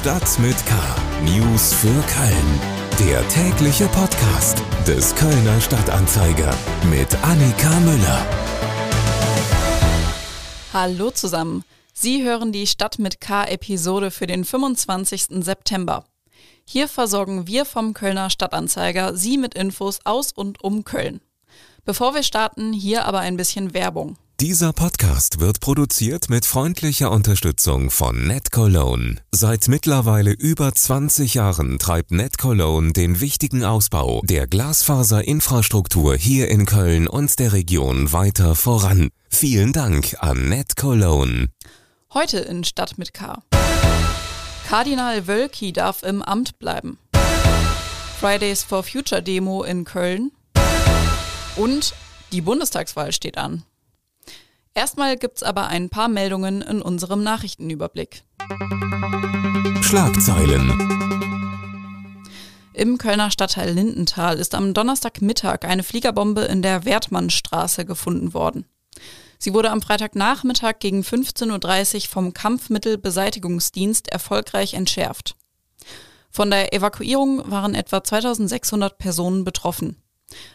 Stadt mit K. News für Köln. Der tägliche Podcast des Kölner Stadtanzeiger mit Annika Müller. Hallo zusammen. Sie hören die Stadt mit K-Episode für den 25. September. Hier versorgen wir vom Kölner Stadtanzeiger Sie mit Infos aus und um Köln. Bevor wir starten, hier aber ein bisschen Werbung. Dieser Podcast wird produziert mit freundlicher Unterstützung von NetCologne. Seit mittlerweile über 20 Jahren treibt NetCologne den wichtigen Ausbau der Glasfaserinfrastruktur hier in Köln und der Region weiter voran. Vielen Dank an NetCologne. Heute in Stadt mit K. Kardinal Wölki darf im Amt bleiben. Fridays for Future Demo in Köln. Und die Bundestagswahl steht an. Erstmal gibt's aber ein paar Meldungen in unserem Nachrichtenüberblick. Schlagzeilen. Im Kölner Stadtteil Lindenthal ist am Donnerstagmittag eine Fliegerbombe in der Wertmannstraße gefunden worden. Sie wurde am Freitagnachmittag gegen 15.30 Uhr vom Kampfmittelbeseitigungsdienst erfolgreich entschärft. Von der Evakuierung waren etwa 2600 Personen betroffen.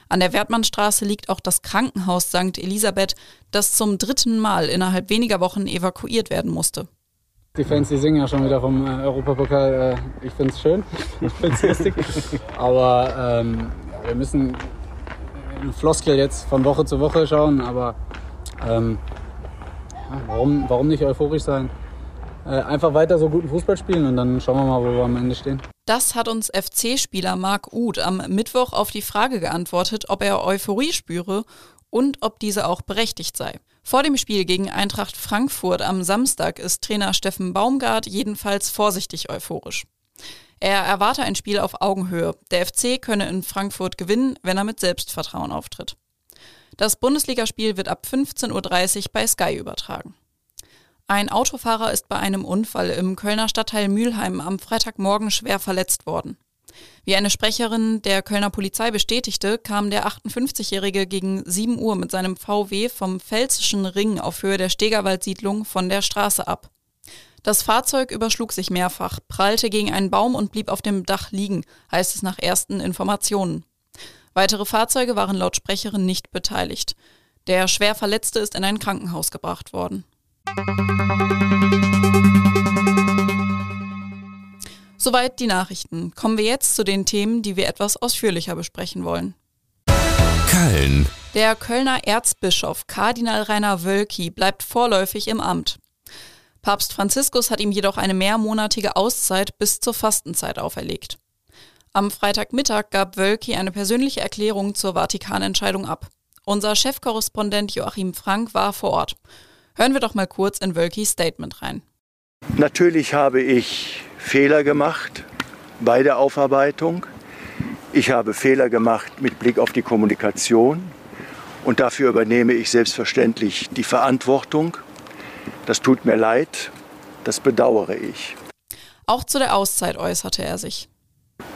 An der Wertmannstraße liegt auch das Krankenhaus St. Elisabeth, das zum dritten Mal innerhalb weniger Wochen evakuiert werden musste. Die Fans, die singen ja schon wieder vom äh, Europapokal. Äh, ich finde es schön, ich finde es lustig. Aber ähm, wir müssen in Floskel jetzt von Woche zu Woche schauen. Aber ähm, ja, warum, warum nicht euphorisch sein? Äh, einfach weiter so guten Fußball spielen und dann schauen wir mal, wo wir am Ende stehen. Das hat uns FC-Spieler Marc Uth am Mittwoch auf die Frage geantwortet, ob er Euphorie spüre und ob diese auch berechtigt sei. Vor dem Spiel gegen Eintracht Frankfurt am Samstag ist Trainer Steffen Baumgart jedenfalls vorsichtig euphorisch. Er erwarte ein Spiel auf Augenhöhe. Der FC könne in Frankfurt gewinnen, wenn er mit Selbstvertrauen auftritt. Das Bundesligaspiel wird ab 15.30 Uhr bei Sky übertragen. Ein Autofahrer ist bei einem Unfall im Kölner Stadtteil Mülheim am Freitagmorgen schwer verletzt worden. Wie eine Sprecherin der Kölner Polizei bestätigte, kam der 58-Jährige gegen 7 Uhr mit seinem VW vom Pfälzischen Ring auf Höhe der Stegerwaldsiedlung von der Straße ab. Das Fahrzeug überschlug sich mehrfach, prallte gegen einen Baum und blieb auf dem Dach liegen, heißt es nach ersten Informationen. Weitere Fahrzeuge waren laut Sprecherin nicht beteiligt. Der schwer Verletzte ist in ein Krankenhaus gebracht worden. Soweit die Nachrichten. Kommen wir jetzt zu den Themen, die wir etwas ausführlicher besprechen wollen. Köln. Der Kölner Erzbischof Kardinal Rainer Wölki bleibt vorläufig im Amt. Papst Franziskus hat ihm jedoch eine mehrmonatige Auszeit bis zur Fastenzeit auferlegt. Am Freitagmittag gab Wölki eine persönliche Erklärung zur Vatikanentscheidung ab. Unser Chefkorrespondent Joachim Frank war vor Ort Hören wir doch mal kurz in Wölkis Statement rein. Natürlich habe ich Fehler gemacht bei der Aufarbeitung. Ich habe Fehler gemacht mit Blick auf die Kommunikation. Und dafür übernehme ich selbstverständlich die Verantwortung. Das tut mir leid, das bedauere ich. Auch zu der Auszeit äußerte er sich.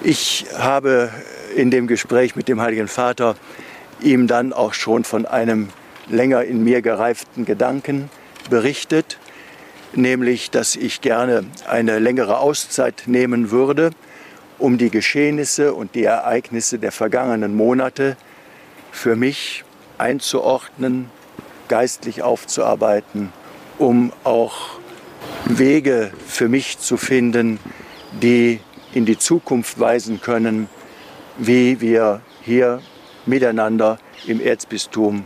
Ich habe in dem Gespräch mit dem Heiligen Vater ihm dann auch schon von einem länger in mir gereiften Gedanken berichtet, nämlich dass ich gerne eine längere Auszeit nehmen würde, um die Geschehnisse und die Ereignisse der vergangenen Monate für mich einzuordnen, geistlich aufzuarbeiten, um auch Wege für mich zu finden, die in die Zukunft weisen können, wie wir hier miteinander im Erzbistum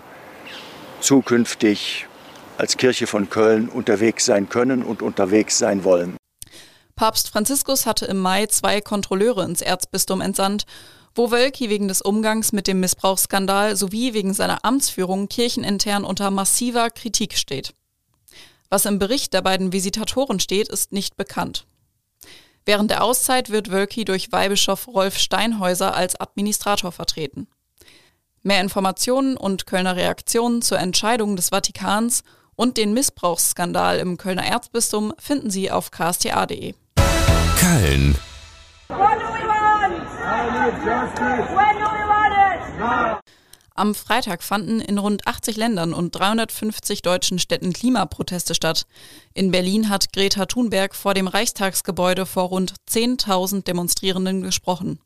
zukünftig als Kirche von Köln unterwegs sein können und unterwegs sein wollen. Papst Franziskus hatte im Mai zwei Kontrolleure ins Erzbistum entsandt, wo Wölki wegen des Umgangs mit dem Missbrauchsskandal sowie wegen seiner Amtsführung kirchenintern unter massiver Kritik steht. Was im Bericht der beiden Visitatoren steht, ist nicht bekannt. Während der Auszeit wird Wölki durch Weihbischof Rolf Steinhäuser als Administrator vertreten. Mehr Informationen und Kölner Reaktionen zur Entscheidung des Vatikans und den Missbrauchsskandal im Kölner Erzbistum finden Sie auf ksta.de. Köln. Am Freitag fanden in rund 80 Ländern und 350 deutschen Städten Klimaproteste statt. In Berlin hat Greta Thunberg vor dem Reichstagsgebäude vor rund 10.000 Demonstrierenden gesprochen.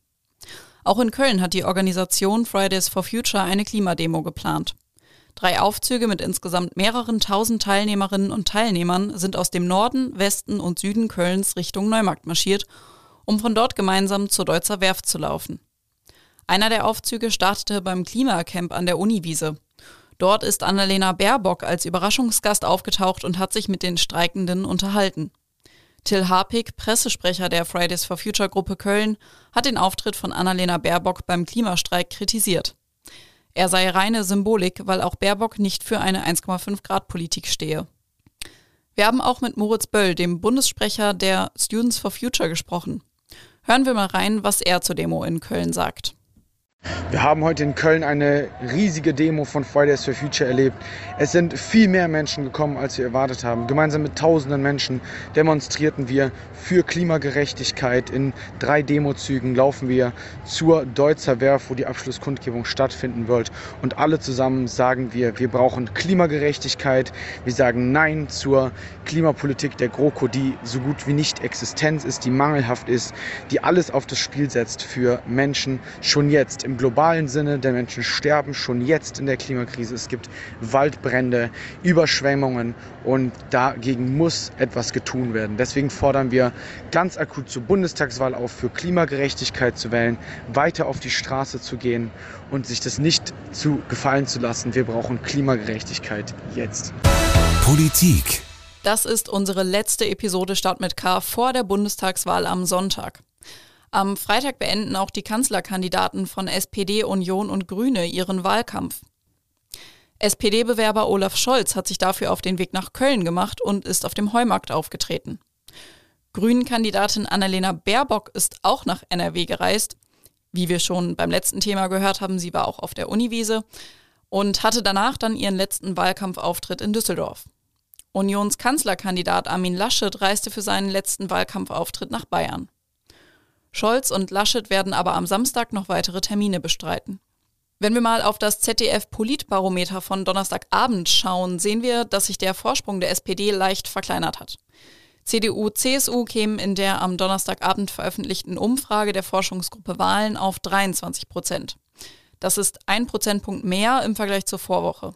Auch in Köln hat die Organisation Fridays for Future eine Klimademo geplant. Drei Aufzüge mit insgesamt mehreren tausend Teilnehmerinnen und Teilnehmern sind aus dem Norden, Westen und Süden Kölns Richtung Neumarkt marschiert, um von dort gemeinsam zur Deutzer Werft zu laufen. Einer der Aufzüge startete beim Klimacamp an der Uniwiese. Dort ist Annalena Baerbock als Überraschungsgast aufgetaucht und hat sich mit den Streikenden unterhalten. Till Harpig, Pressesprecher der Fridays for Future Gruppe Köln, hat den Auftritt von Annalena Baerbock beim Klimastreik kritisiert. Er sei reine Symbolik, weil auch Baerbock nicht für eine 1,5 Grad Politik stehe. Wir haben auch mit Moritz Böll, dem Bundessprecher der Students for Future, gesprochen. Hören wir mal rein, was er zur Demo in Köln sagt. Wir haben heute in Köln eine riesige Demo von Fridays for Future erlebt. Es sind viel mehr Menschen gekommen, als wir erwartet haben. Gemeinsam mit tausenden Menschen demonstrierten wir für Klimagerechtigkeit. In drei Demozügen laufen wir zur Deutzer Werft, wo die Abschlusskundgebung stattfinden wird. Und alle zusammen sagen wir, wir brauchen Klimagerechtigkeit. Wir sagen Nein zur Klimapolitik der GroKo, die so gut wie nicht existent ist, die mangelhaft ist, die alles auf das Spiel setzt für Menschen schon jetzt im globalen Sinne. Der Menschen sterben schon jetzt in der Klimakrise. Es gibt Waldbrände, Überschwemmungen und dagegen muss etwas getun werden. Deswegen fordern wir ganz akut zur Bundestagswahl auf, für Klimagerechtigkeit zu wählen, weiter auf die Straße zu gehen und sich das nicht zu gefallen zu lassen. Wir brauchen Klimagerechtigkeit jetzt. Politik. Das ist unsere letzte Episode Start mit K vor der Bundestagswahl am Sonntag. Am Freitag beenden auch die Kanzlerkandidaten von SPD, Union und Grüne ihren Wahlkampf. SPD-Bewerber Olaf Scholz hat sich dafür auf den Weg nach Köln gemacht und ist auf dem Heumarkt aufgetreten. Grünen-Kandidatin Annalena Baerbock ist auch nach NRW gereist. Wie wir schon beim letzten Thema gehört haben, sie war auch auf der Uniwiese und hatte danach dann ihren letzten Wahlkampfauftritt in Düsseldorf. Unionskanzlerkandidat Armin Laschet reiste für seinen letzten Wahlkampfauftritt nach Bayern. Scholz und Laschet werden aber am Samstag noch weitere Termine bestreiten. Wenn wir mal auf das ZDF-Politbarometer von Donnerstagabend schauen, sehen wir, dass sich der Vorsprung der SPD leicht verkleinert hat. CDU, CSU kämen in der am Donnerstagabend veröffentlichten Umfrage der Forschungsgruppe Wahlen auf 23 Prozent. Das ist ein Prozentpunkt mehr im Vergleich zur Vorwoche.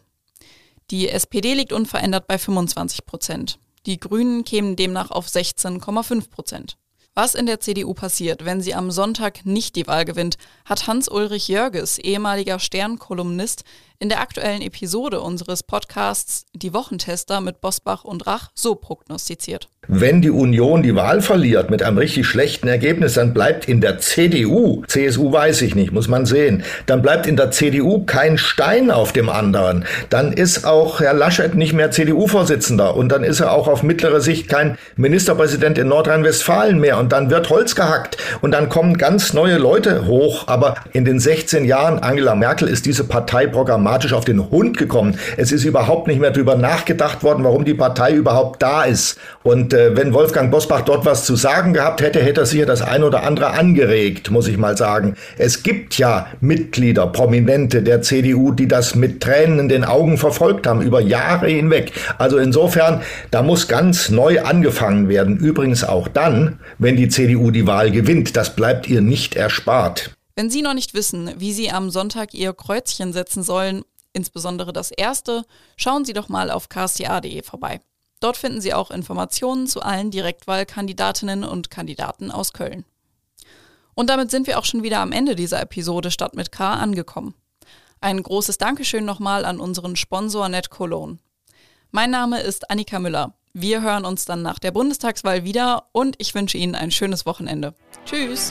Die SPD liegt unverändert bei 25 Prozent. Die Grünen kämen demnach auf 16,5 Prozent. Was in der CDU passiert, wenn sie am Sonntag nicht die Wahl gewinnt, hat Hans-Ulrich Jörges, ehemaliger Stern-Kolumnist, in der aktuellen Episode unseres Podcasts Die Wochentester mit Bosbach und Rach so prognostiziert. Wenn die Union die Wahl verliert mit einem richtig schlechten Ergebnis, dann bleibt in der CDU, CSU weiß ich nicht, muss man sehen, dann bleibt in der CDU kein Stein auf dem anderen. Dann ist auch Herr Laschet nicht mehr CDU-Vorsitzender und dann ist er auch auf mittlere Sicht kein Ministerpräsident in Nordrhein-Westfalen mehr und dann wird Holz gehackt und dann kommen ganz neue Leute hoch. Aber in den 16 Jahren Angela Merkel ist diese Partei programmatisch automatisch auf den Hund gekommen. Es ist überhaupt nicht mehr darüber nachgedacht worden, warum die Partei überhaupt da ist. Und äh, wenn Wolfgang Bosbach dort was zu sagen gehabt hätte, hätte er sicher das ein oder andere angeregt, muss ich mal sagen. Es gibt ja Mitglieder, Prominente der CDU, die das mit Tränen in den Augen verfolgt haben, über Jahre hinweg. Also insofern, da muss ganz neu angefangen werden. Übrigens auch dann, wenn die CDU die Wahl gewinnt. Das bleibt ihr nicht erspart. Wenn Sie noch nicht wissen, wie Sie am Sonntag Ihr Kreuzchen setzen sollen, insbesondere das erste, schauen Sie doch mal auf ksta.de vorbei. Dort finden Sie auch Informationen zu allen Direktwahlkandidatinnen und Kandidaten aus Köln. Und damit sind wir auch schon wieder am Ende dieser Episode Stadt mit K angekommen. Ein großes Dankeschön nochmal an unseren Sponsor Net Cologne. Mein Name ist Annika Müller. Wir hören uns dann nach der Bundestagswahl wieder und ich wünsche Ihnen ein schönes Wochenende. Tschüss!